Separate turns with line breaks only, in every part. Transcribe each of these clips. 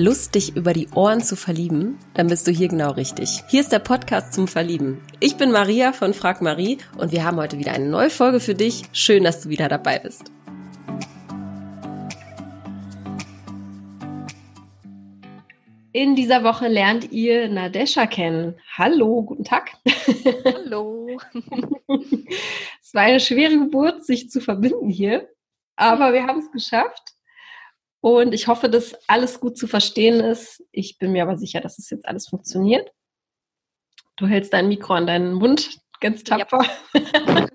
Lust, dich über die Ohren zu verlieben? Dann bist du hier genau richtig. Hier ist der Podcast zum Verlieben. Ich bin Maria von Frag Marie und wir haben heute wieder eine neue Folge für dich. Schön, dass du wieder dabei bist. In dieser Woche lernt ihr Nadesha kennen. Hallo, guten Tag.
Hallo.
es war eine schwere Geburt, sich zu verbinden hier, aber wir haben es geschafft. Und ich hoffe, dass alles gut zu verstehen ist. Ich bin mir aber sicher, dass es jetzt alles funktioniert. Du hältst dein Mikro an deinen Mund, ganz tapfer. Ja.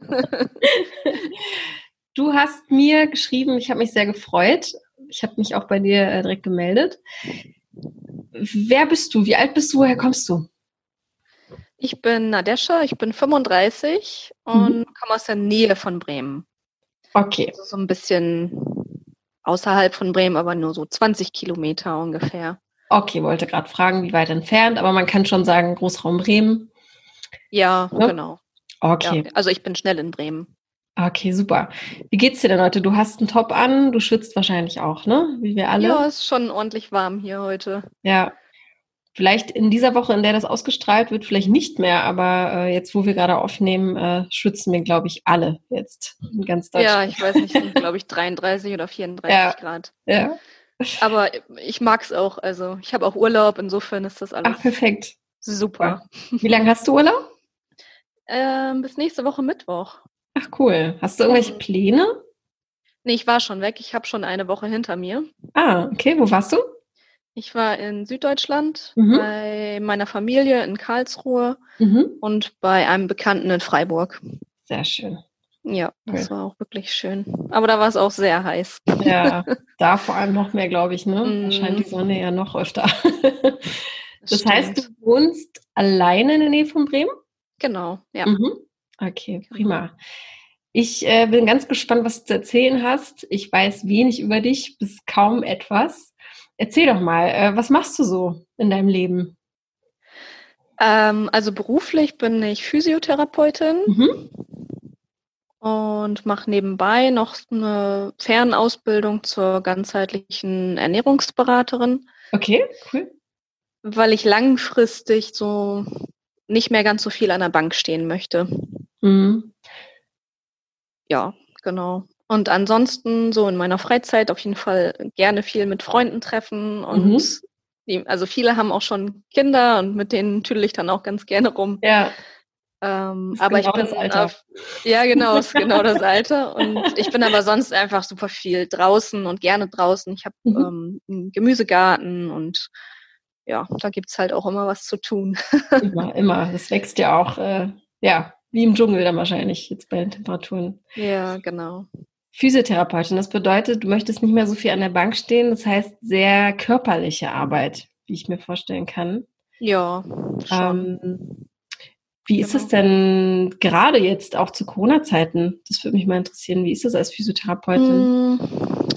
du hast mir geschrieben, ich habe mich sehr gefreut. Ich habe mich auch bei dir äh, direkt gemeldet. Wer bist du? Wie alt bist du? Woher kommst du?
Ich bin Nadesha, ich bin 35 und mhm. komme aus der Nähe von Bremen.
Okay.
Also so ein bisschen außerhalb von Bremen, aber nur so 20 Kilometer ungefähr.
Okay, wollte gerade fragen, wie weit entfernt, aber man kann schon sagen, Großraum Bremen.
Ja, ja. genau.
Okay.
Ja, also ich bin schnell in Bremen.
Okay, super. Wie geht's dir denn heute? Du hast einen Top an, du schwitzt wahrscheinlich auch, ne? Wie wir alle.
Ja, es ist schon ordentlich warm hier heute.
Ja, Vielleicht in dieser Woche, in der das ausgestrahlt wird, vielleicht nicht mehr, aber äh, jetzt, wo wir gerade aufnehmen, äh, schützen wir, glaube ich, alle jetzt in ganz Deutschland.
Ja, ich weiß nicht, glaube ich, 33 oder 34 ja. Grad.
Ja.
Aber ich mag es auch. Also ich habe auch Urlaub, insofern ist das alles
Ach, perfekt.
super.
Wie lange hast du Urlaub?
Ähm, bis nächste Woche Mittwoch.
Ach cool. Hast du irgendwelche Pläne?
Nee, ich war schon weg. Ich habe schon eine Woche hinter mir.
Ah, okay. Wo warst du?
Ich war in Süddeutschland mhm. bei meiner Familie in Karlsruhe mhm. und bei einem Bekannten in Freiburg.
Sehr schön.
Ja, das war auch wirklich schön. Aber da war es auch sehr heiß.
Ja, da vor allem noch mehr, glaube ich, ne? Da scheint die mhm. Sonne ja noch öfter. das Stimmt. heißt, du wohnst alleine in der Nähe von Bremen?
Genau, ja.
Mhm. Okay, genau. prima. Ich äh, bin ganz gespannt, was du zu erzählen hast. Ich weiß wenig über dich, bis kaum etwas. Erzähl doch mal, äh, was machst du so in deinem Leben?
Ähm, also beruflich bin ich Physiotherapeutin mhm. und mache nebenbei noch eine Fernausbildung zur ganzheitlichen Ernährungsberaterin.
Okay, cool.
Weil ich langfristig so nicht mehr ganz so viel an der Bank stehen möchte.
Mhm.
Ja, genau. Und ansonsten so in meiner Freizeit auf jeden Fall gerne viel mit Freunden treffen und mhm. die, also viele haben auch schon Kinder und mit denen tüdel ich dann auch ganz gerne rum.
Ja.
Ähm, aber genau ich bin das Alter. Auf, ja genau, ist genau das Alter. Und ich bin aber sonst einfach super viel draußen und gerne draußen. Ich habe mhm. ähm, einen Gemüsegarten und ja, da gibt's halt auch immer was zu tun.
immer, immer. Das wächst ja auch, äh, ja, wie im Dschungel dann wahrscheinlich jetzt bei den Temperaturen.
Ja, genau.
Physiotherapeutin. Das bedeutet, du möchtest nicht mehr so viel an der Bank stehen. Das heißt, sehr körperliche Arbeit, wie ich mir vorstellen kann.
Ja.
Ähm, wie genau. ist es denn gerade jetzt auch zu Corona-Zeiten? Das würde mich mal interessieren. Wie ist es als Physiotherapeutin?
Mm,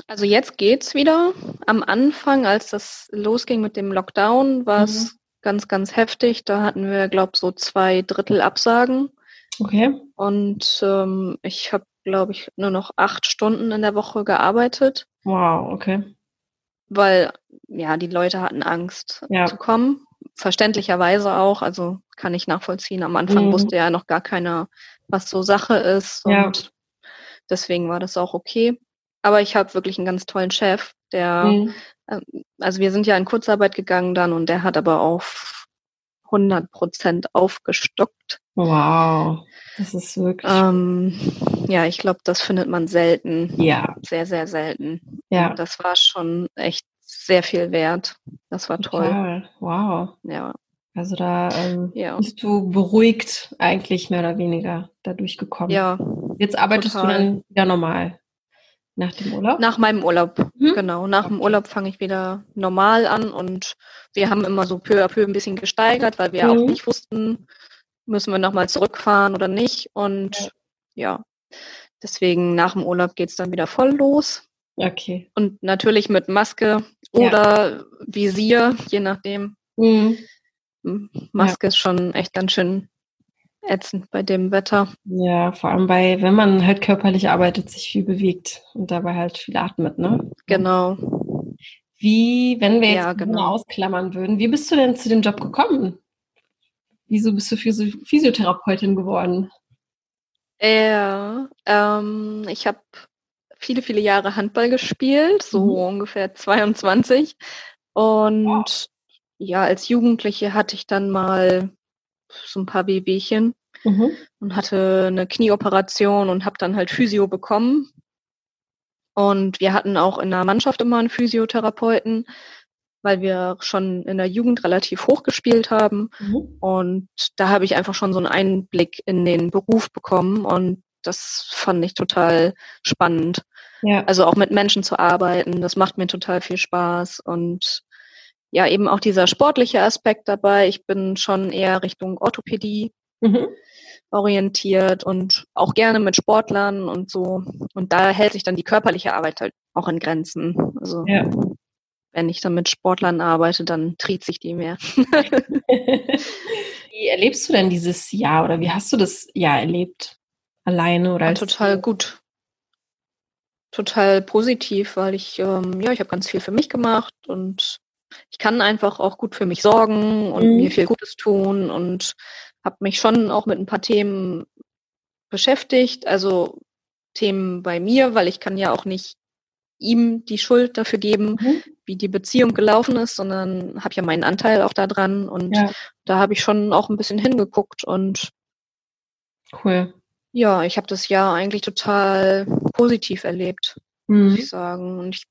also jetzt geht's wieder. Am Anfang, als das losging mit dem Lockdown, war es mhm. ganz, ganz heftig. Da hatten wir, glaube ich, so zwei Drittel Absagen.
Okay.
Und ähm, ich habe glaube ich, nur noch acht Stunden in der Woche gearbeitet.
Wow, okay.
Weil, ja, die Leute hatten Angst ja. zu kommen. Verständlicherweise auch, also kann ich nachvollziehen. Am Anfang mhm. wusste ja noch gar keiner, was so Sache ist. Und ja. deswegen war das auch okay. Aber ich habe wirklich einen ganz tollen Chef, der, mhm. äh, also wir sind ja in Kurzarbeit gegangen dann und der hat aber auf 100 Prozent aufgestockt.
Wow. Das ist wirklich.
Ähm, ja, ich glaube, das findet man selten.
Ja.
Sehr, sehr selten.
Ja.
Das war schon echt sehr viel wert. Das war toll.
Total. Wow.
Ja.
Also da ähm, ja. bist du beruhigt eigentlich mehr oder weniger dadurch gekommen.
Ja.
Jetzt arbeitest total. du dann wieder normal. Nach dem Urlaub?
Nach meinem Urlaub, hm? genau. Nach okay. dem Urlaub fange ich wieder normal an und wir haben immer so peu à peu ein bisschen gesteigert, weil wir mhm. auch nicht wussten, müssen wir nochmal zurückfahren oder nicht. Und ja. ja, deswegen nach dem Urlaub geht's dann wieder voll los.
Okay.
Und natürlich mit Maske oder ja. Visier, je nachdem.
Mhm.
Maske ja. ist schon echt ganz schön ätzend bei dem Wetter.
Ja, vor allem bei, wenn man halt körperlich arbeitet, sich viel bewegt und dabei halt viel atmet, ne?
Genau.
Wie, wenn wir jetzt ja, genau. ausklammern würden, wie bist du denn zu dem Job gekommen? Wieso bist du Physiotherapeutin geworden?
Ja, ähm, ich habe viele, viele Jahre Handball gespielt, so mhm. ungefähr 22. Und wow. ja, als Jugendliche hatte ich dann mal so ein paar Wehwehchen mhm. und hatte eine Knieoperation und habe dann halt Physio bekommen. Und wir hatten auch in der Mannschaft immer einen Physiotherapeuten, weil wir schon in der Jugend relativ hoch gespielt haben. Mhm. Und da habe ich einfach schon so einen Einblick in den Beruf bekommen und das fand ich total spannend. Ja. Also auch mit Menschen zu arbeiten, das macht mir total viel Spaß und ja, eben auch dieser sportliche Aspekt dabei. Ich bin schon eher Richtung Orthopädie mhm. orientiert und auch gerne mit Sportlern und so. Und da hält sich dann die körperliche Arbeit halt auch in Grenzen. Also ja. wenn ich dann mit Sportlern arbeite, dann dreht sich die mehr.
wie erlebst du denn dieses Jahr oder wie hast du das Jahr erlebt? Alleine oder
als Total gut total positiv, weil ich, ähm, ja, ich habe ganz viel für mich gemacht und ich kann einfach auch gut für mich sorgen und mhm. mir viel Gutes tun und habe mich schon auch mit ein paar Themen beschäftigt, also Themen bei mir, weil ich kann ja auch nicht ihm die Schuld dafür geben, mhm. wie die Beziehung gelaufen ist, sondern habe ja meinen Anteil auch da dran und ja. da habe ich schon auch ein bisschen hingeguckt und
cool.
Ja, ich habe das Jahr eigentlich total positiv erlebt, mhm. muss ich sagen. Und ich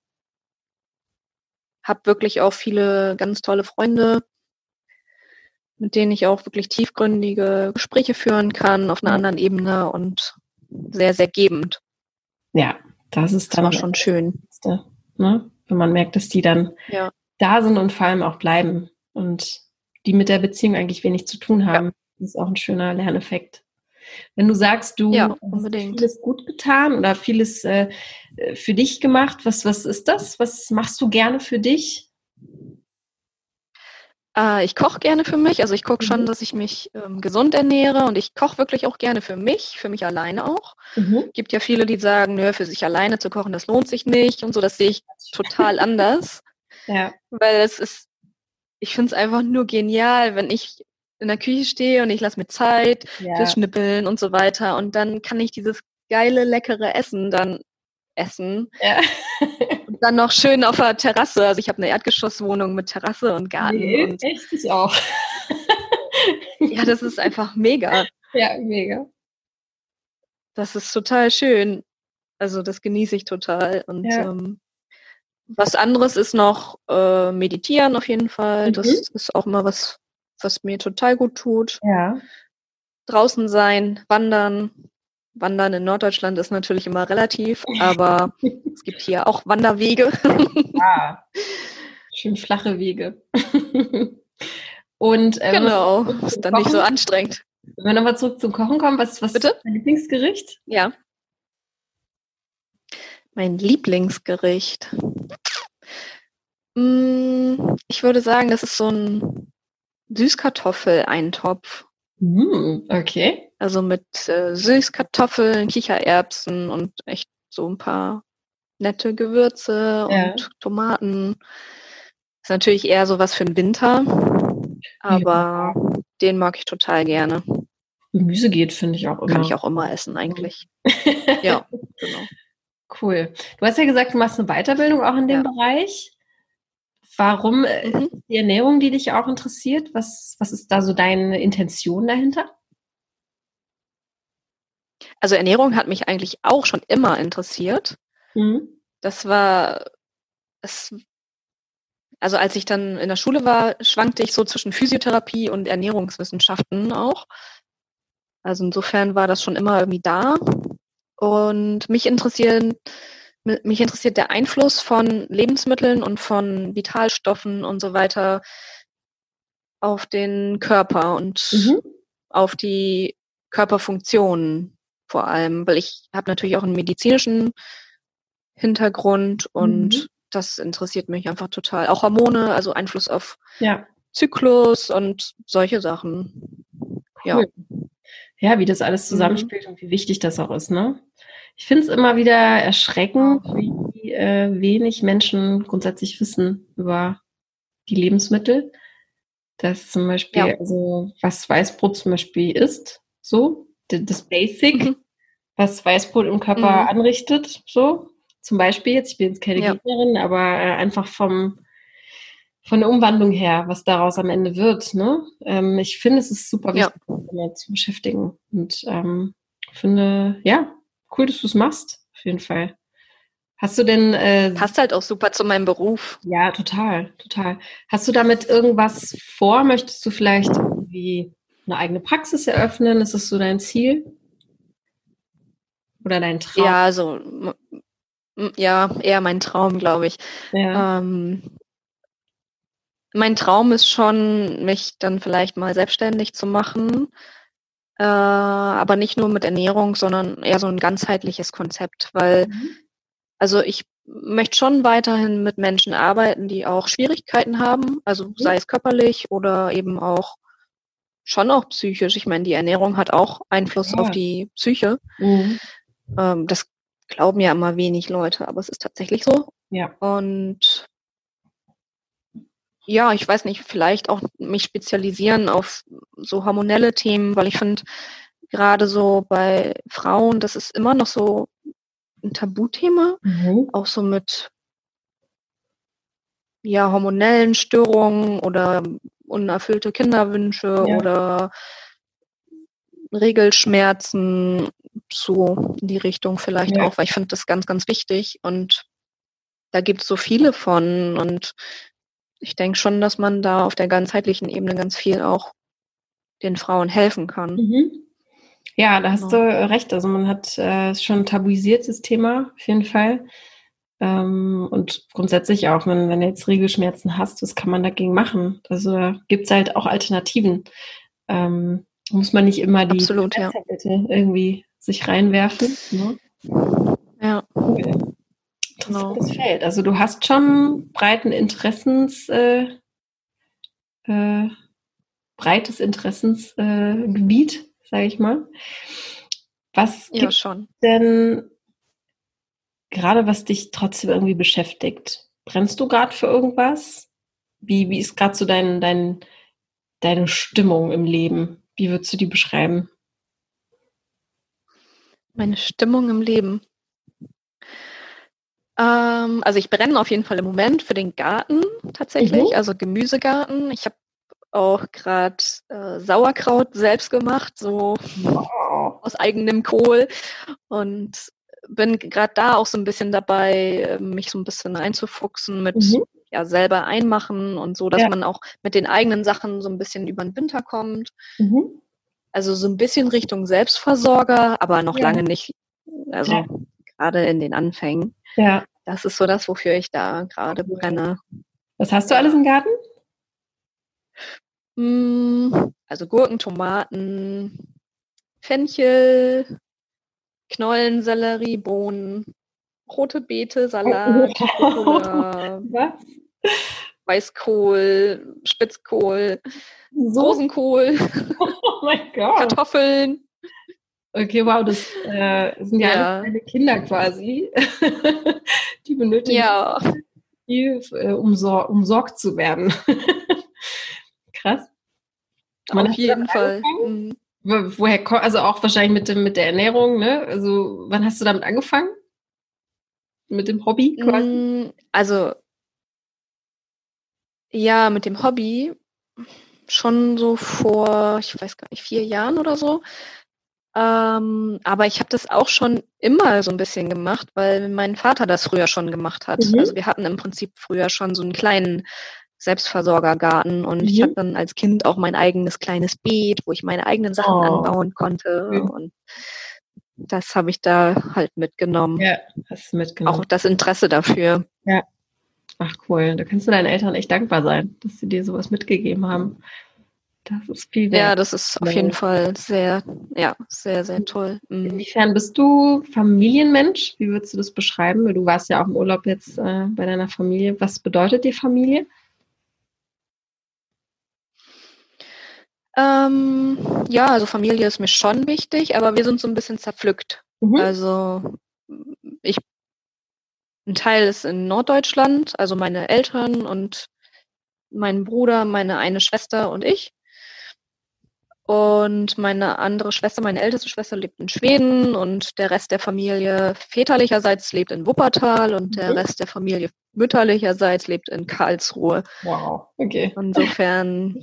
habe wirklich auch viele ganz tolle Freunde, mit denen ich auch wirklich tiefgründige Gespräche führen kann auf einer anderen Ebene und sehr, sehr gebend.
Ja, das ist dann
das war schon schön.
Ne? Wenn man merkt, dass die dann ja. da sind und vor allem auch bleiben und die mit der Beziehung eigentlich wenig zu tun haben. Ja. Das ist auch ein schöner Lerneffekt. Wenn du sagst, du ja, hast vieles gut getan oder vieles äh, für dich gemacht, was, was ist das? Was machst du gerne für dich?
Äh, ich koche gerne für mich. Also ich gucke mhm. schon, dass ich mich ähm, gesund ernähre und ich koche wirklich auch gerne für mich, für mich alleine auch. Mhm. Gibt ja viele, die sagen, nö, für sich alleine zu kochen, das lohnt sich nicht und so. Das sehe ich total anders. Ja. Weil es ist, ich finde es einfach nur genial, wenn ich in der Küche stehe und ich lasse mir Zeit ja. fürs Schnippeln und so weiter. Und dann kann ich dieses geile, leckere Essen dann essen. Ja. Dann noch schön auf der Terrasse. Also ich habe eine Erdgeschosswohnung mit Terrasse und Garten. Nee, und
echt ich auch.
ja, das ist einfach mega.
Ja, mega.
Das ist total schön. Also das genieße ich total. Und ja. ähm, was anderes ist noch äh, meditieren auf jeden Fall. Mhm. Das ist auch mal was, was mir total gut tut.
Ja.
Draußen sein, wandern. Wandern in Norddeutschland ist natürlich immer relativ, aber es gibt hier auch Wanderwege.
Ja. Schön flache Wege. Und
ähm, genau, ist dann nicht so anstrengend.
Wenn wir nochmal zurück zum Kochen kommen, was, was
Bitte? ist
dein Lieblingsgericht?
Ja. Mein Lieblingsgericht. Hm, ich würde sagen, das ist so ein Süßkartoffeleintopf.
Mm, okay.
Also mit äh, Süßkartoffeln, Kichererbsen und echt so ein paar nette Gewürze ja. und Tomaten. Ist natürlich eher so was für den Winter, aber ja. den mag ich total gerne.
Gemüse geht, finde ich auch immer.
Kann ich auch immer essen eigentlich. ja, genau.
Cool. Du hast ja gesagt, du machst eine Weiterbildung auch in dem ja. Bereich. Warum äh, mhm. die Ernährung, die dich auch interessiert? Was, was ist da so deine Intention dahinter?
Also Ernährung hat mich eigentlich auch schon immer interessiert. Mhm. Das war, es, also als ich dann in der Schule war, schwankte ich so zwischen Physiotherapie und Ernährungswissenschaften auch. Also insofern war das schon immer irgendwie da. Und mich interessieren mich interessiert der Einfluss von Lebensmitteln und von Vitalstoffen und so weiter auf den Körper und mhm. auf die Körperfunktionen vor allem, weil ich habe natürlich auch einen medizinischen Hintergrund und mhm. das interessiert mich einfach total. Auch Hormone, also Einfluss auf ja. Zyklus und solche Sachen.
Cool. Ja. Ja, wie das alles mhm. zusammenspielt mhm. und wie wichtig das auch ist, ne? Ich finde es immer wieder erschreckend, wie äh, wenig Menschen grundsätzlich wissen über die Lebensmittel. Dass zum Beispiel, ja. also was Weißbrot zum Beispiel ist, so, das Basic, mhm. was Weißbrot im Körper mhm. anrichtet, so. Zum Beispiel, jetzt, ich bin jetzt keine ja. Gegnerin, aber äh, einfach vom, von der Umwandlung her, was daraus am Ende wird. Ne? Ähm, ich finde, es ist super wichtig, ja. damit zu beschäftigen. Und ähm, finde, ja, cool, dass du es machst, auf jeden Fall. Hast du denn. Äh,
Passt halt auch super zu meinem Beruf.
Ja, total, total. Hast du damit irgendwas vor? Möchtest du vielleicht irgendwie eine eigene Praxis eröffnen? Ist das so dein Ziel? Oder dein Traum?
Ja, also ja, eher mein Traum, glaube ich. Ja. Ähm, mein Traum ist schon, mich dann vielleicht mal selbstständig zu machen, äh, aber nicht nur mit Ernährung, sondern eher so ein ganzheitliches Konzept, weil mhm. also ich möchte schon weiterhin mit Menschen arbeiten, die auch Schwierigkeiten haben, also mhm. sei es körperlich oder eben auch schon auch psychisch. Ich meine, die Ernährung hat auch Einfluss ja. auf die Psyche. Mhm. Ähm, das glauben ja immer wenig Leute, aber es ist tatsächlich so. Ja. Und ja, ich weiß nicht, vielleicht auch mich spezialisieren auf so hormonelle Themen, weil ich finde, gerade so bei Frauen, das ist immer noch so ein Tabuthema, mhm. auch so mit ja, hormonellen Störungen oder unerfüllte Kinderwünsche ja. oder Regelschmerzen, so in die Richtung vielleicht ja. auch, weil ich finde das ganz, ganz wichtig und da gibt es so viele von und ich denke schon, dass man da auf der ganzheitlichen Ebene ganz viel auch den Frauen helfen kann. Mhm.
Ja, da hast genau. du recht. Also man hat äh, schon ein tabuisiertes Thema auf jeden Fall. Ähm, und grundsätzlich auch, wenn, wenn du jetzt Regelschmerzen hast, was kann man dagegen machen? Also da gibt es halt auch Alternativen. Ähm, muss man nicht immer die
Absolut, ja.
irgendwie sich reinwerfen. Ne?
Ja.
Cool interessantes genau. Feld. Also du hast schon breiten Interessens, äh, äh, breites Interessensgebiet, äh, sage ich mal. Was
ja, gibt schon.
denn gerade, was dich trotzdem irgendwie beschäftigt? Brennst du gerade für irgendwas? Wie, wie ist gerade so dein, dein, deine Stimmung im Leben? Wie würdest du die beschreiben?
Meine Stimmung im Leben. Ähm, also ich brenne auf jeden Fall im Moment für den Garten tatsächlich, mhm. also Gemüsegarten. Ich habe auch gerade äh, Sauerkraut selbst gemacht, so wow. aus eigenem Kohl und bin gerade da auch so ein bisschen dabei, mich so ein bisschen einzufuchsen mit mhm. ja selber einmachen und so, dass ja. man auch mit den eigenen Sachen so ein bisschen über den Winter kommt. Mhm. Also so ein bisschen Richtung Selbstversorger, aber noch ja. lange nicht. Also ja. Gerade in den Anfängen.
Ja.
Das ist so das, wofür ich da gerade brenne.
Was hast du alles im Garten?
Hm, also Gurken, Tomaten, Fenchel, Knollensellerie, Bohnen, rote Beete, Salat, Was? Weißkohl, Spitzkohl, so? Rosenkohl, oh Kartoffeln.
Okay, wow, das äh, sind ja, ja. kleine Kinder quasi. die benötigen
ja.
viel, äh, um umsorgt zu werden. Krass.
Man Auf jeden Fall. Mhm.
Woher kommt, also auch wahrscheinlich mit, dem, mit der Ernährung, ne? Also, wann hast du damit angefangen? Mit dem Hobby quasi?
Mm, also, ja, mit dem Hobby schon so vor, ich weiß gar nicht, vier Jahren oder so. Ähm, aber ich habe das auch schon immer so ein bisschen gemacht, weil mein Vater das früher schon gemacht hat. Mhm. Also wir hatten im Prinzip früher schon so einen kleinen Selbstversorgergarten und mhm. ich hatte dann als Kind auch mein eigenes kleines Beet, wo ich meine eigenen Sachen oh. anbauen konnte. Mhm. Und das habe ich da halt mitgenommen.
Ja, hast du mitgenommen.
Auch das Interesse dafür.
Ja. Ach cool, da kannst du deinen Eltern echt dankbar sein, dass sie dir sowas mitgegeben haben. Das ist viel
wert. Ja, das ist auf jeden Fall sehr, ja, sehr, sehr toll.
Mhm. Inwiefern bist du Familienmensch? Wie würdest du das beschreiben? Du warst ja auch im Urlaub jetzt äh, bei deiner Familie. Was bedeutet dir Familie?
Ähm, ja, also Familie ist mir schon wichtig, aber wir sind so ein bisschen zerpflückt. Mhm. Also ich ein Teil ist in Norddeutschland, also meine Eltern und mein Bruder, meine eine Schwester und ich. Und meine andere Schwester, meine älteste Schwester lebt in Schweden und der Rest der Familie väterlicherseits lebt in Wuppertal und der mhm. Rest der Familie mütterlicherseits lebt in Karlsruhe.
Wow, okay.
Insofern,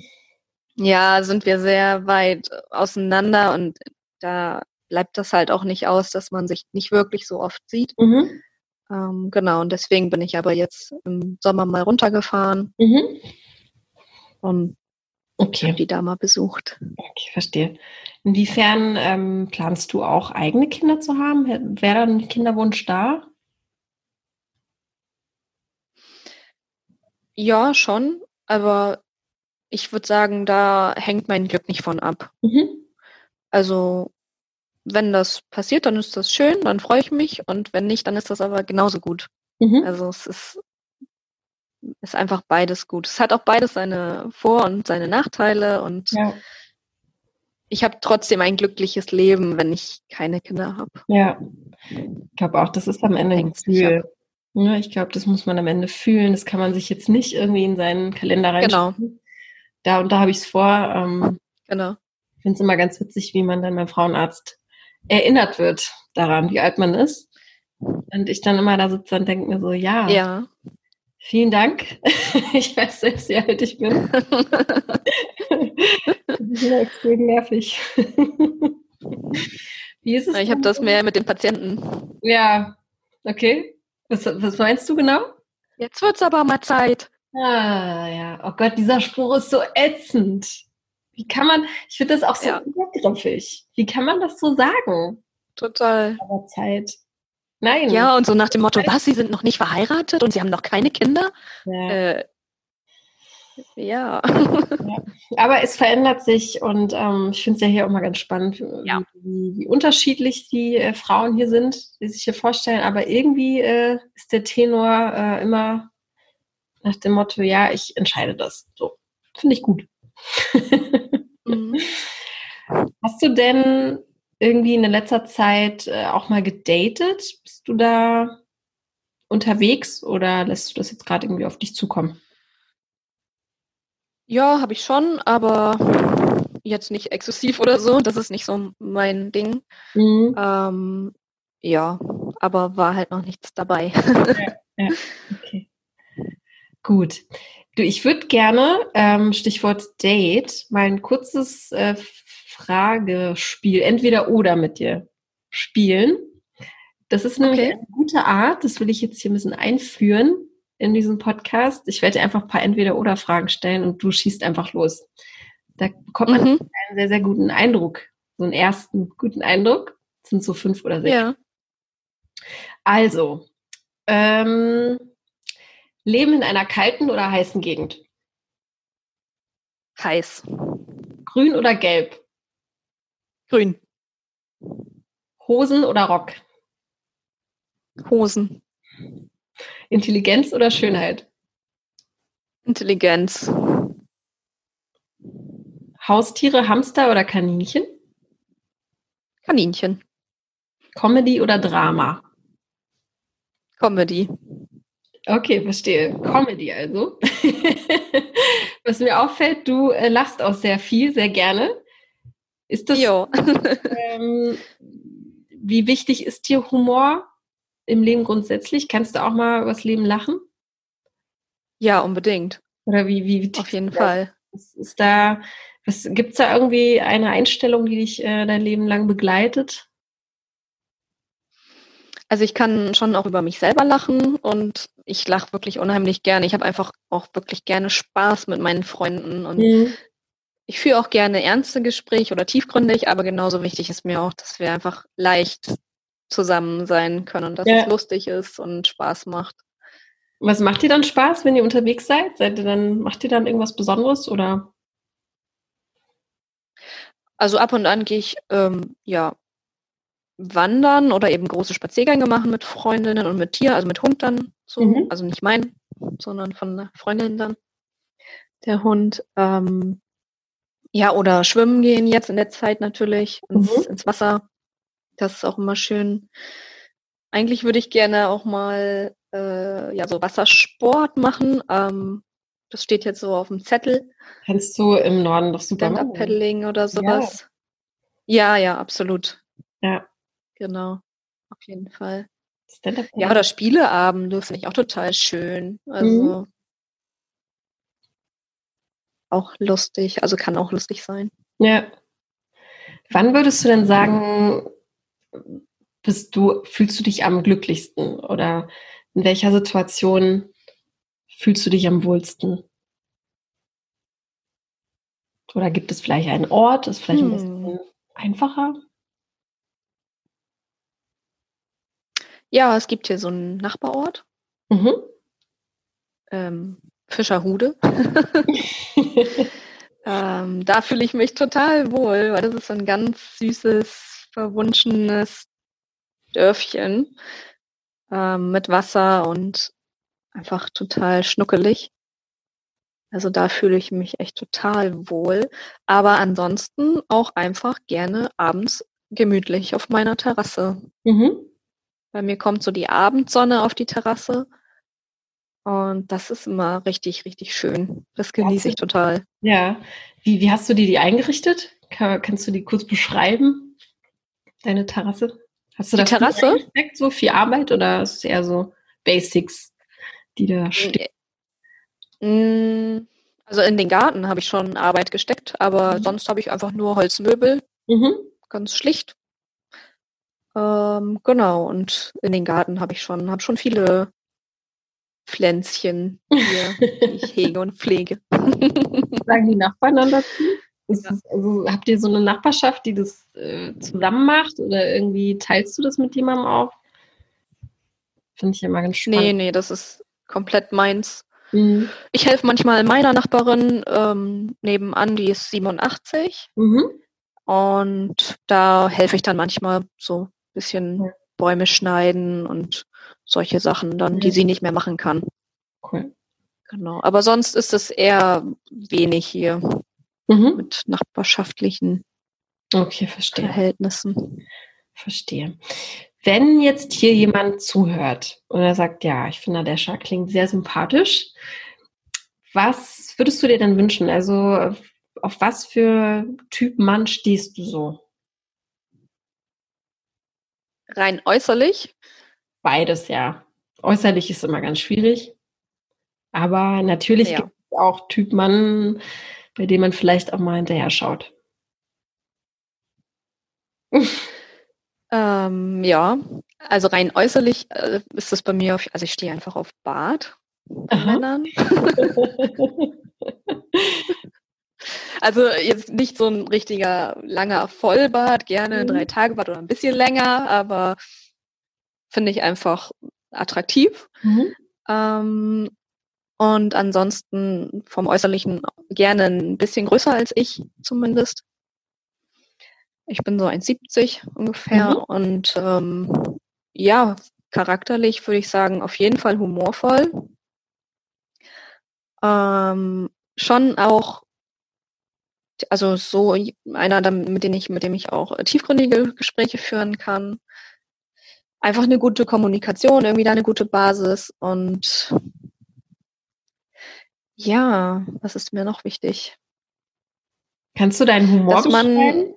ja, sind wir sehr weit auseinander und da bleibt das halt auch nicht aus, dass man sich nicht wirklich so oft sieht. Mhm. Ähm, genau, und deswegen bin ich aber jetzt im Sommer mal runtergefahren. Mhm. Und Okay. Hab die da mal besucht.
Okay, verstehe. Inwiefern ähm, planst du auch eigene Kinder zu haben? Wäre dann ein Kinderwunsch da?
Ja, schon. Aber ich würde sagen, da hängt mein Glück nicht von ab. Mhm. Also, wenn das passiert, dann ist das schön, dann freue ich mich. Und wenn nicht, dann ist das aber genauso gut. Mhm. Also, es ist ist einfach beides gut. Es hat auch beides seine Vor- und seine Nachteile und ja. ich habe trotzdem ein glückliches Leben, wenn ich keine Kinder habe.
Ja, ich glaube auch, das ist am Ende ein Gefühl. Ja, ich glaube, das muss man am Ende fühlen. Das kann man sich jetzt nicht irgendwie in seinen Kalender reinschreiben. Genau. Da und da habe ich es vor. Ähm, genau. Ich finde es immer ganz witzig, wie man dann beim Frauenarzt erinnert wird daran, wie alt man ist. Und ich dann immer da sitze und denke mir so, ja, ja. Vielen Dank. Ich weiß selbst, wie alt ich bin. das ist ja extrem nervig.
Wie ist es? Ich habe das mehr mit den Patienten.
Ja, okay. Was, was meinst du genau?
Jetzt wird es aber mal Zeit.
Ah, ja. Oh Gott, dieser Spruch ist so ätzend. Wie kann man, ich finde das auch so ja. übergriffig. Wie kann man das so sagen?
Total.
Aber Zeit. Nein.
Ja, und so nach dem Motto, was, Sie sind noch nicht verheiratet und Sie haben noch keine Kinder? Ja. Äh, ja.
ja. Aber es verändert sich und ähm, ich finde es ja hier auch mal ganz spannend, ja. wie, wie, unterschiedlich die äh, Frauen hier sind, die sich hier vorstellen. Aber irgendwie äh, ist der Tenor äh, immer nach dem Motto, ja, ich entscheide das. So, finde ich gut. mhm. Hast du denn irgendwie in letzter Zeit äh, auch mal gedatet? Bist du da unterwegs oder lässt du das jetzt gerade irgendwie auf dich zukommen?
Ja, habe ich schon, aber jetzt nicht exzessiv oder so. Das ist nicht so mein Ding. Mhm. Ähm, ja, aber war halt noch nichts dabei. Ja, ja.
okay. Gut. Du, ich würde gerne, ähm, Stichwort Date, mal ein kurzes äh, Fragespiel, entweder oder mit dir spielen. Das ist nämlich okay. eine gute Art, das will ich jetzt hier ein bisschen einführen in diesem Podcast. Ich werde dir einfach ein paar Entweder-Oder-Fragen stellen und du schießt einfach los. Da bekommt man mhm. einen sehr, sehr guten Eindruck, so einen ersten guten Eindruck. Das sind so fünf oder sechs. Ja. Also, ähm, leben in einer kalten oder heißen Gegend?
Heiß.
Grün oder gelb?
Grün.
Hosen oder Rock?
Hosen.
Intelligenz oder Schönheit?
Intelligenz.
Haustiere, Hamster oder Kaninchen?
Kaninchen.
Comedy oder Drama?
Comedy.
Okay, verstehe. Comedy also. Was mir auffällt, du äh, lachst auch sehr viel, sehr gerne. Ist das, ähm, wie wichtig ist dir Humor im Leben grundsätzlich? Kannst du auch mal über das Leben lachen?
Ja, unbedingt.
Oder wie, wie,
Auf jeden Fall.
Was ist da, was, gibt's da irgendwie eine Einstellung, die dich äh, dein Leben lang begleitet?
Also ich kann schon auch über mich selber lachen und ich lache wirklich unheimlich gerne. Ich habe einfach auch wirklich gerne Spaß mit meinen Freunden und mhm ich führe auch gerne ernste Gespräche oder tiefgründig, aber genauso wichtig ist mir auch, dass wir einfach leicht zusammen sein können und dass ja. es lustig ist und Spaß macht.
Was macht dir dann Spaß, wenn ihr unterwegs seid? Seid ihr dann, macht ihr dann irgendwas Besonderes oder?
Also ab und an gehe ich ähm, ja wandern oder eben große Spaziergänge machen mit Freundinnen und mit Tier, also mit Hund dann so, mhm. also nicht mein, sondern von Freundinnen dann. Der Hund. Ähm, ja, oder schwimmen gehen jetzt in der Zeit natürlich ins, mhm. ins Wasser. Das ist auch immer schön. Eigentlich würde ich gerne auch mal äh, ja so Wassersport machen. Ähm, das steht jetzt so auf dem Zettel.
Kannst du im Norden doch super
machen. Paddling oder sowas. Ja. ja, ja, absolut.
Ja.
Genau. Auf jeden Fall. Ja, oder Spieleabende finde ich auch total schön. Also mhm. Auch lustig, also kann auch lustig sein.
Ja. Wann würdest du denn sagen, bist du, fühlst du dich am glücklichsten? Oder in welcher Situation fühlst du dich am wohlsten? Oder gibt es vielleicht einen Ort, ist vielleicht hm. ein bisschen einfacher?
Ja, es gibt hier so einen Nachbarort. Mhm. Ähm, Fischerhude. ähm, da fühle ich mich total wohl, weil das ist so ein ganz süßes, verwunschenes Dörfchen ähm, mit Wasser und einfach total schnuckelig. Also da fühle ich mich echt total wohl. Aber ansonsten auch einfach gerne abends gemütlich auf meiner Terrasse. Mhm. Bei mir kommt so die Abendsonne auf die Terrasse. Und das ist immer richtig, richtig schön. Das genieße ich total.
Ja. Wie, wie hast du die, die eingerichtet? Kann, kannst du die kurz beschreiben? Deine Terrasse? Hast du
die da Terrasse?
so viel Arbeit oder ist es eher so Basics, die da stehen?
Mm, also in den Garten habe ich schon Arbeit gesteckt, aber mhm. sonst habe ich einfach nur Holzmöbel. Mhm. Ganz schlicht. Ähm, genau, und in den Garten habe ich schon, habe schon viele Pflänzchen hier, die ich hege und pflege.
Sagen die Nachbarn dann dazu? Ja. also, habt ihr so eine Nachbarschaft, die das äh, zusammen macht oder irgendwie teilst du das mit jemandem auf? Finde ich immer ganz spannend.
Nee, nee, das ist komplett meins. Mhm. Ich helfe manchmal meiner Nachbarin ähm, nebenan, die ist 87. Mhm. Und da helfe ich dann manchmal so bisschen Bäume schneiden und solche Sachen dann, die sie nicht mehr machen kann. Cool. Genau. Aber sonst ist es eher wenig hier mhm. mit nachbarschaftlichen
okay, verstehe.
Verhältnissen.
Verstehe. Wenn jetzt hier jemand zuhört und er sagt, ja, ich finde, der Schar klingt sehr sympathisch, was würdest du dir denn wünschen? Also auf was für Typ Mann stehst du so?
Rein äußerlich?
Beides, ja. Äußerlich ist immer ganz schwierig. Aber natürlich ja. gibt es auch Typ Mann, bei dem man vielleicht auch mal hinterher schaut.
ähm, ja, also rein äußerlich äh, ist das bei mir, auf, also ich stehe einfach auf Bart bei Männern. Also jetzt nicht so ein richtiger langer Vollbart, gerne mhm. drei Tage Bart oder ein bisschen länger, aber finde ich einfach attraktiv. Mhm. Ähm, und ansonsten vom Äußerlichen gerne ein bisschen größer als ich zumindest. Ich bin so 1,70 ungefähr mhm. und ähm, ja, charakterlich würde ich sagen, auf jeden Fall humorvoll. Ähm, schon auch also so einer, mit dem ich, mit dem ich auch tiefgründige Gespräche führen kann. Einfach eine gute Kommunikation, irgendwie da eine gute Basis und ja, was ist mir noch wichtig?
Kannst du deinen Humor Dass man?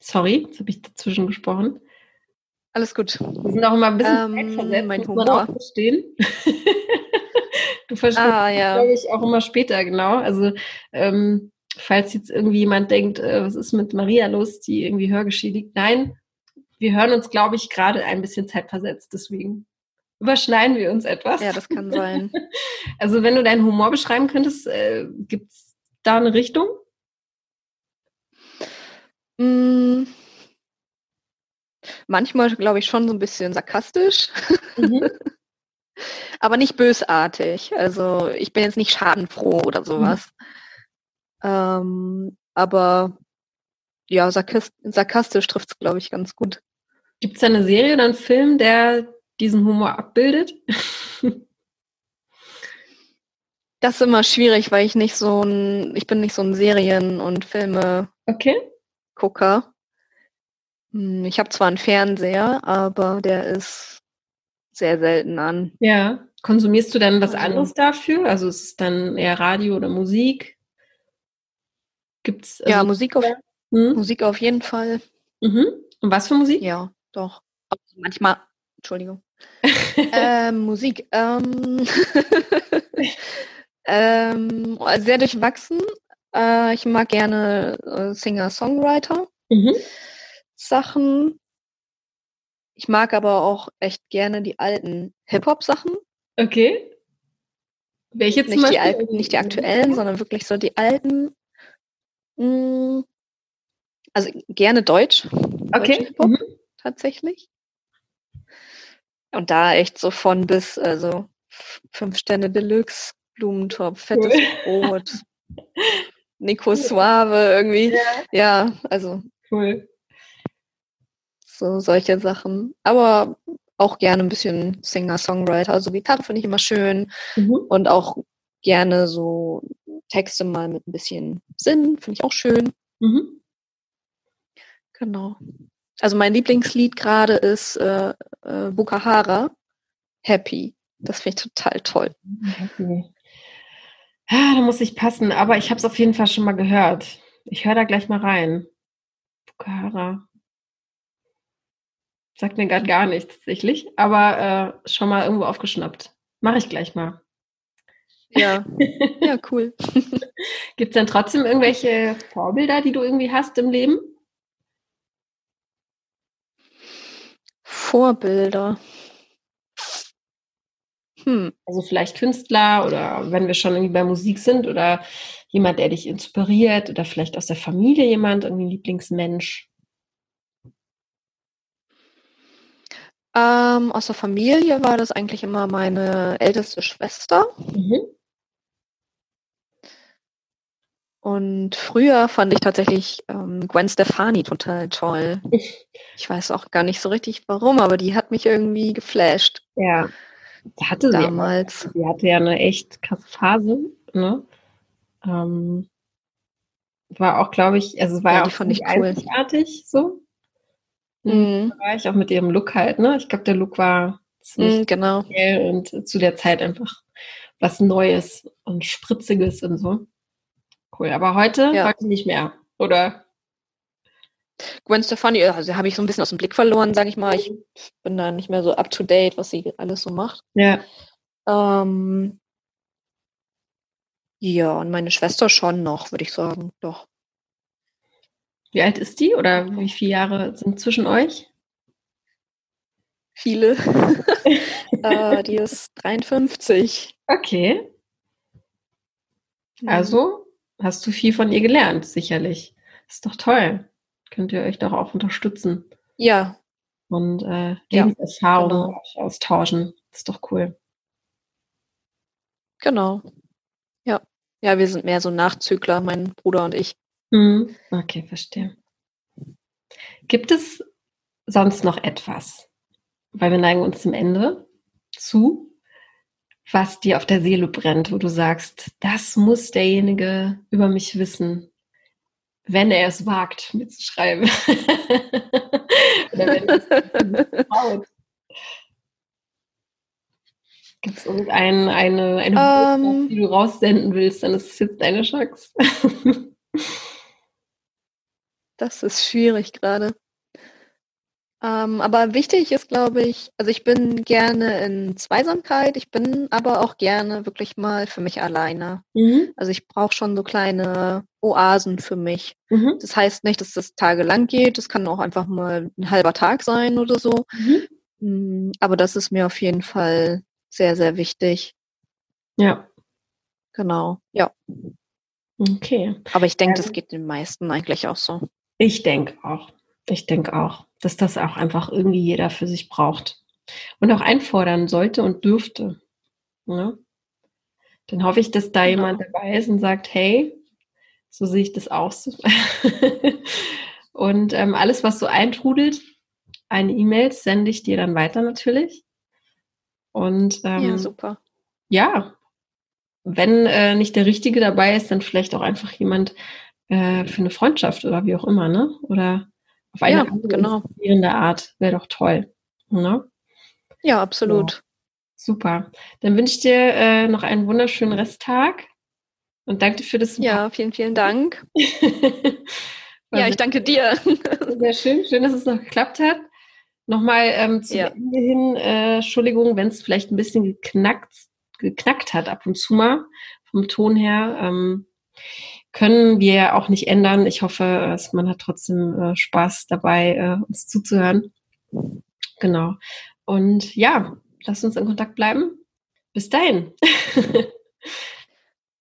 Sorry, jetzt habe ich dazwischen gesprochen.
Alles gut.
Wir sind auch immer ein bisschen ähm, versetzt, mein Humor. verstehen. du verstehst, ah, ja. glaube ich, auch immer später, genau. Also ähm, falls jetzt irgendwie jemand denkt, äh, was ist mit Maria los, die irgendwie hörgeschädigt. Nein, wir hören uns, glaube ich, gerade ein bisschen zeitversetzt. Deswegen überschneiden wir uns etwas.
Ja, das kann sein.
Also wenn du deinen Humor beschreiben könntest, äh, gibt es da eine Richtung?
Mm. Manchmal glaube ich schon so ein bisschen sarkastisch. Mhm. Aber nicht bösartig. Also ich bin jetzt nicht schadenfroh oder sowas. Mhm. Ähm, aber ja, sarkastisch trifft es, glaube ich, ganz gut.
Gibt es da eine Serie oder einen Film, der diesen Humor abbildet?
das ist immer schwierig, weil ich nicht so ein, ich bin nicht so ein Serien- und Filme
okay.
Gucker. Hm, ich habe zwar einen Fernseher, aber der ist sehr selten an.
Ja. Konsumierst du dann was anderes dafür? Also ist es dann eher Radio oder Musik?
Gibt's also ja Musik auf, hm? Musik auf jeden Fall.
Mhm. Und was für Musik?
Ja, doch. Manchmal, Entschuldigung. ähm, Musik. Ähm, ähm, sehr durchwachsen. Äh, ich mag gerne äh, Singer-Songwriter. Mhm. Sachen. Ich mag aber auch echt gerne die alten Hip-Hop-Sachen.
Okay.
Welche zum nicht Die alten, nicht die aktuellen, sondern wirklich so die alten. Hm, also gerne Deutsch.
Okay. Deutsch mhm.
Tatsächlich. Und da echt so von bis, also fünf Sterne Deluxe, Blumentopf, fettes cool. Brot, Nico Suave irgendwie. Ja. ja, also.
Cool.
So solche Sachen. Aber auch gerne ein bisschen Singer-Songwriter. Also Gitarre finde ich immer schön. Mhm. Und auch gerne so Texte mal mit ein bisschen Sinn, finde ich auch schön. Mhm. Genau. Also mein Lieblingslied gerade ist äh, äh, Bukahara, Happy. Das finde ich total toll.
Happy. Ja, da muss ich passen, aber ich habe es auf jeden Fall schon mal gehört. Ich höre da gleich mal rein. Bukahara. Sagt mir gerade gar nichts tatsächlich, aber äh, schon mal irgendwo aufgeschnappt. Mache ich gleich mal.
Ja, ja, cool.
Gibt es denn trotzdem irgendwelche Vorbilder, die du irgendwie hast im Leben?
Vorbilder.
Hm. Also vielleicht Künstler oder wenn wir schon irgendwie bei Musik sind oder jemand, der dich inspiriert oder vielleicht aus der Familie jemand, irgendwie ein Lieblingsmensch.
Ähm, aus der Familie war das eigentlich immer meine älteste Schwester. Mhm. Und früher fand ich tatsächlich ähm, Gwen Stefani total toll. Ich weiß auch gar nicht so richtig warum, aber die hat mich irgendwie geflasht.
Ja, die hatte damals. Sie, die hatte ja eine echt krasse Phase. Ne? Ähm, war auch, glaube ich, also es war ja, auch fand ich cool. einzigartig so mhm. Bereich, auch mit ihrem Look halt, ne? Ich glaube, der Look war
ziemlich mhm, genau.
und zu der Zeit einfach was Neues und Spritziges und so. Cool, aber heute, ja. heute nicht mehr, oder?
Gwen Stefani, also habe ich so ein bisschen aus dem Blick verloren, sage ich mal. Ich bin da nicht mehr so up to date, was sie alles so macht.
Ja.
Ähm, ja, und meine Schwester schon noch, würde ich sagen, doch.
Wie alt ist die oder wie viele Jahre sind zwischen euch?
Viele. äh, die ist 53.
Okay. Also hast du viel von ihr gelernt, sicherlich. Ist doch toll. Könnt ihr euch doch auch unterstützen.
Ja.
Und äh, Lebenserfahrungen ja, genau. austauschen. ist doch cool.
Genau. Ja. Ja, wir sind mehr so Nachzügler, mein Bruder und ich.
Mhm. Okay, verstehe. Gibt es sonst noch etwas, weil wir neigen uns zum Ende zu, was dir auf der Seele brennt, wo du sagst, das muss derjenige über mich wissen, wenn er es wagt, mitzuschreiben. Oder wenn es traut. Gibt es irgendeine eine, eine um, ähm. die du raussenden willst, dann ist es jetzt deine Chance.
Das ist schwierig gerade. Ähm, aber wichtig ist, glaube ich, also ich bin gerne in Zweisamkeit, ich bin aber auch gerne wirklich mal für mich alleine. Mhm. Also ich brauche schon so kleine Oasen für mich. Mhm. Das heißt nicht, dass das tagelang geht, das kann auch einfach mal ein halber Tag sein oder so. Mhm. Mm, aber das ist mir auf jeden Fall sehr, sehr wichtig.
Ja.
Genau, ja.
Okay.
Aber ich denke, das geht den meisten eigentlich auch so.
Ich denke auch. Ich denke auch, dass das auch einfach irgendwie jeder für sich braucht. Und auch einfordern sollte und dürfte. Ja? Dann hoffe ich, dass da genau. jemand dabei ist und sagt, hey, so sehe ich das auch so. und ähm, alles, was so eintrudelt, eine E-Mail sende ich dir dann weiter natürlich. Und ähm,
ja, super.
Ja, wenn äh, nicht der Richtige dabei ist, dann vielleicht auch einfach jemand, äh, für eine Freundschaft oder wie auch immer, ne? Oder auf eine
ja, andere
genau. inspirierende Art wäre doch toll. Ne?
Ja, absolut.
Super. Dann wünsche ich dir äh, noch einen wunderschönen Resttag und danke dir für das.
Ja, vielen, vielen Dank. ja, ich danke dir.
Sehr schön. Schön, dass es noch geklappt hat. Nochmal ähm, zum ja. Ende hin, äh, Entschuldigung, wenn es vielleicht ein bisschen geknackt, geknackt hat ab und zu mal vom Ton her. Ähm, können wir auch nicht ändern. Ich hoffe, man hat trotzdem äh, Spaß dabei, äh, uns zuzuhören. Genau. Und ja, lass uns in Kontakt bleiben. Bis dahin.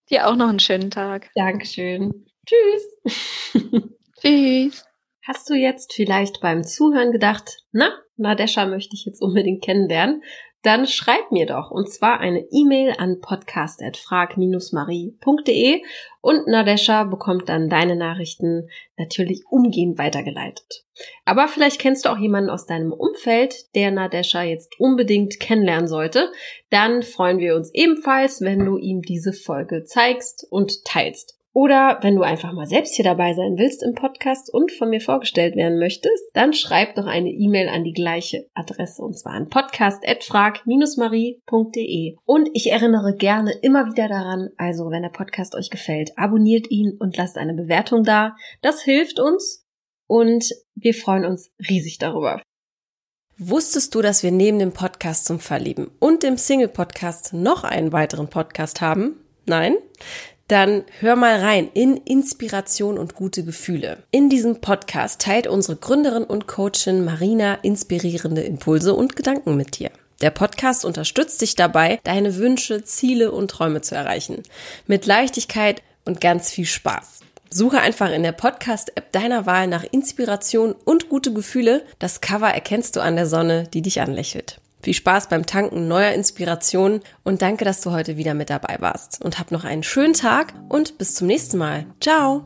Dir auch noch einen schönen Tag.
Dankeschön. Tschüss.
Tschüss.
Hast du jetzt vielleicht beim Zuhören gedacht, na, Nadesha möchte ich jetzt unbedingt kennenlernen? Dann schreib mir doch und zwar eine E-Mail an podcast@frag-marie.de und Nadesha bekommt dann deine Nachrichten natürlich umgehend weitergeleitet. Aber vielleicht kennst du auch jemanden aus deinem Umfeld, der Nadesha jetzt unbedingt kennenlernen sollte. Dann freuen wir uns ebenfalls, wenn du ihm diese Folge zeigst und teilst. Oder wenn du einfach mal selbst hier dabei sein willst im Podcast und von mir vorgestellt werden möchtest, dann schreib doch eine E-Mail an die gleiche Adresse und zwar an podcast.frag-marie.de. Und ich erinnere gerne immer wieder daran, also wenn der Podcast euch gefällt, abonniert ihn und lasst eine Bewertung da. Das hilft uns und wir freuen uns riesig darüber. Wusstest du, dass wir neben dem Podcast zum Verlieben und dem Single-Podcast noch einen weiteren Podcast haben? Nein? Dann hör mal rein in Inspiration und gute Gefühle. In diesem Podcast teilt unsere Gründerin und Coachin Marina inspirierende Impulse und Gedanken mit dir. Der Podcast unterstützt dich dabei, deine Wünsche, Ziele und Träume zu erreichen. Mit Leichtigkeit und ganz viel Spaß. Suche einfach in der Podcast-App deiner Wahl nach Inspiration und gute Gefühle. Das Cover erkennst du an der Sonne, die dich anlächelt. Viel Spaß beim Tanken neuer Inspirationen und danke, dass du heute wieder mit dabei warst. Und hab noch einen schönen Tag und bis zum nächsten Mal. Ciao!